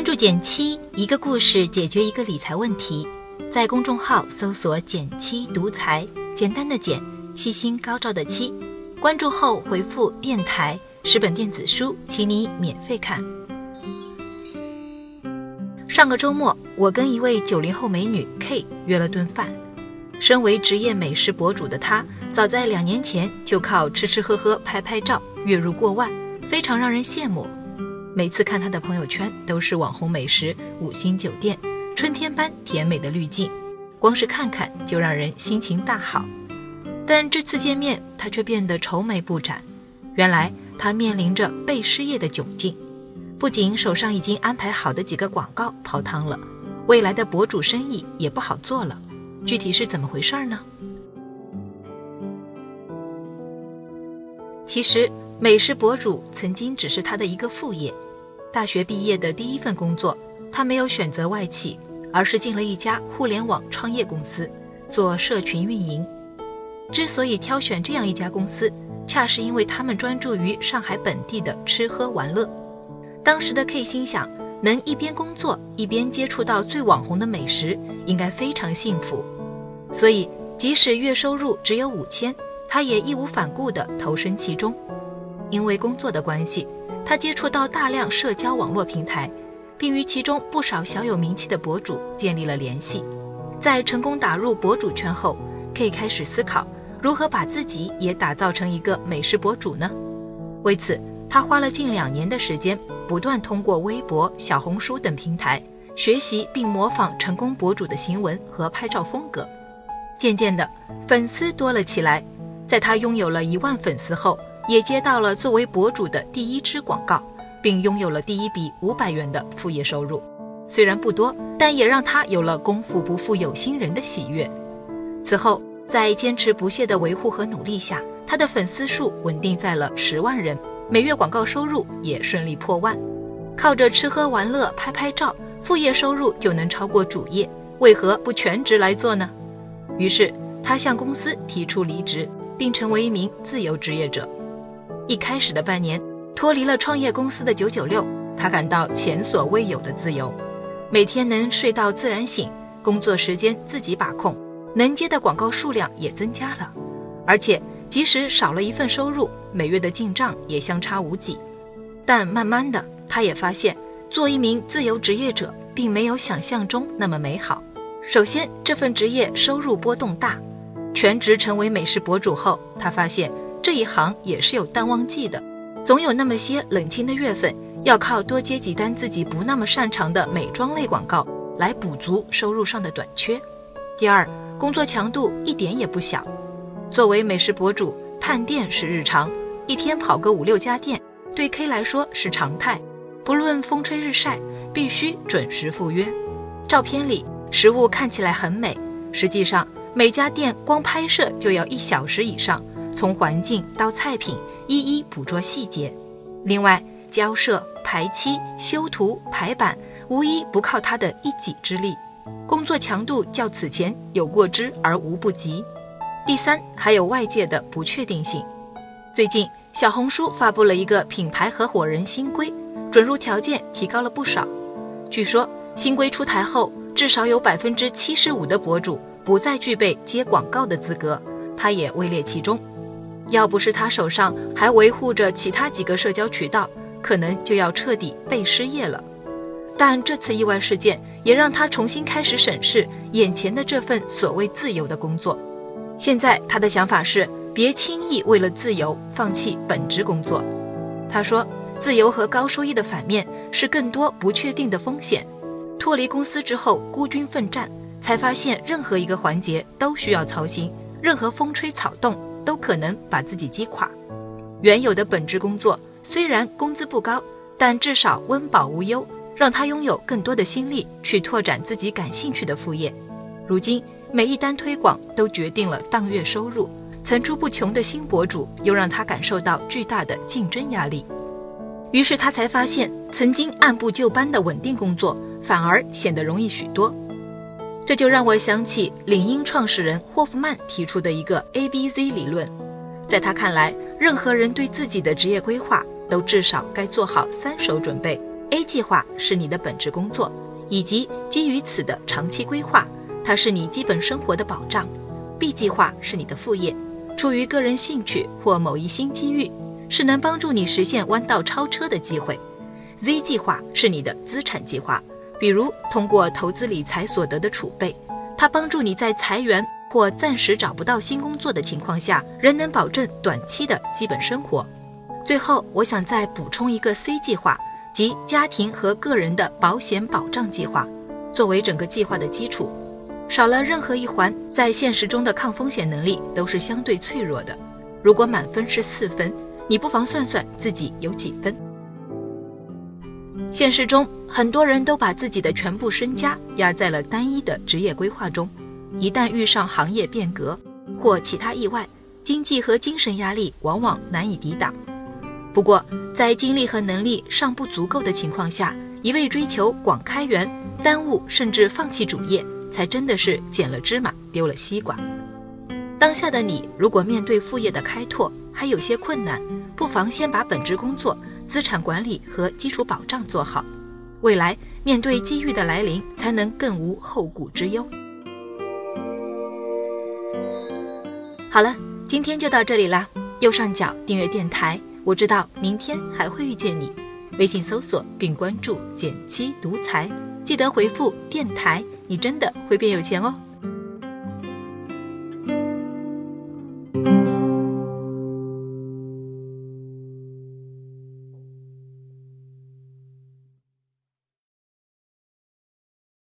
关注减七，一个故事解决一个理财问题。在公众号搜索“减七独裁，简单的减，七星高照的七。关注后回复“电台”，十本电子书，请你免费看。上个周末，我跟一位九零后美女 K 约了顿饭。身为职业美食博主的她，早在两年前就靠吃吃喝喝、拍拍照，月入过万，非常让人羡慕。每次看他的朋友圈，都是网红美食、五星酒店、春天般甜美的滤镜，光是看看就让人心情大好。但这次见面，他却变得愁眉不展。原来他面临着被失业的窘境，不仅手上已经安排好的几个广告泡汤了，未来的博主生意也不好做了。具体是怎么回事呢？其实。美食博主曾经只是他的一个副业。大学毕业的第一份工作，他没有选择外企，而是进了一家互联网创业公司，做社群运营。之所以挑选这样一家公司，恰是因为他们专注于上海本地的吃喝玩乐。当时的 K 心想，能一边工作一边接触到最网红的美食，应该非常幸福。所以，即使月收入只有五千，他也义无反顾地投身其中。因为工作的关系，他接触到大量社交网络平台，并与其中不少小有名气的博主建立了联系。在成功打入博主圈后，可以开始思考如何把自己也打造成一个美食博主呢？为此，他花了近两年的时间，不断通过微博、小红书等平台学习并模仿成功博主的行文和拍照风格。渐渐的，粉丝多了起来。在他拥有了一万粉丝后，也接到了作为博主的第一支广告，并拥有了第一笔五百元的副业收入。虽然不多，但也让他有了“功夫不负有心人”的喜悦。此后，在坚持不懈的维护和努力下，他的粉丝数稳定在了十万人，每月广告收入也顺利破万。靠着吃喝玩乐、拍拍照，副业收入就能超过主业，为何不全职来做呢？于是，他向公司提出离职，并成为一名自由职业者。一开始的半年，脱离了创业公司的九九六，他感到前所未有的自由，每天能睡到自然醒，工作时间自己把控，能接的广告数量也增加了，而且即使少了一份收入，每月的进账也相差无几。但慢慢的，他也发现做一名自由职业者并没有想象中那么美好。首先，这份职业收入波动大，全职成为美食博主后，他发现。这一行也是有淡旺季的，总有那么些冷清的月份，要靠多接几单自己不那么擅长的美妆类广告来补足收入上的短缺。第二，工作强度一点也不小，作为美食博主，探店是日常，一天跑个五六家店，对 K 来说是常态。不论风吹日晒，必须准时赴约。照片里食物看起来很美，实际上每家店光拍摄就要一小时以上。从环境到菜品，一一捕捉细节。另外，交涉、排期、修图、排版，无一不靠他的一己之力。工作强度较此前有过之而无不及。第三，还有外界的不确定性。最近，小红书发布了一个品牌合伙人新规，准入条件提高了不少。据说，新规出台后，至少有百分之七十五的博主不再具备接广告的资格，他也位列其中。要不是他手上还维护着其他几个社交渠道，可能就要彻底被失业了。但这次意外事件也让他重新开始审视眼前的这份所谓自由的工作。现在他的想法是，别轻易为了自由放弃本职工作。他说，自由和高收益的反面是更多不确定的风险。脱离公司之后，孤军奋战，才发现任何一个环节都需要操心，任何风吹草动。都可能把自己击垮。原有的本职工作虽然工资不高，但至少温饱无忧，让他拥有更多的心力去拓展自己感兴趣的副业。如今每一单推广都决定了当月收入，层出不穷的新博主又让他感受到巨大的竞争压力。于是他才发现，曾经按部就班的稳定工作反而显得容易许多。这就让我想起领英创始人霍夫曼提出的一个 A B Z 理论，在他看来，任何人对自己的职业规划都至少该做好三手准备。：A 计划是你的本职工作，以及基于此的长期规划，它是你基本生活的保障。B 计划是你的副业，出于个人兴趣或某一新机遇，是能帮助你实现弯道超车的机会。Z 计划是你的资产计划，比如通过投资理财所得的储备，它帮助你在裁员或暂时找不到新工作的情况下，仍能保证短期的基本生活。最后，我想再补充一个 C 计划。即家庭和个人的保险保障计划，作为整个计划的基础，少了任何一环，在现实中的抗风险能力都是相对脆弱的。如果满分是四分，你不妨算算自己有几分。现实中，很多人都把自己的全部身家压在了单一的职业规划中，一旦遇上行业变革或其他意外，经济和精神压力往往难以抵挡。不过，在精力和能力尚不足够的情况下，一味追求广开源，耽误甚至放弃主业，才真的是捡了芝麻丢了西瓜。当下的你，如果面对副业的开拓还有些困难，不妨先把本职工作、资产管理和基础保障做好，未来面对机遇的来临，才能更无后顾之忧。好了，今天就到这里啦，右上角订阅电台。我知道明天还会遇见你，微信搜索并关注“减七独裁，记得回复“电台”，你真的会变有钱哦。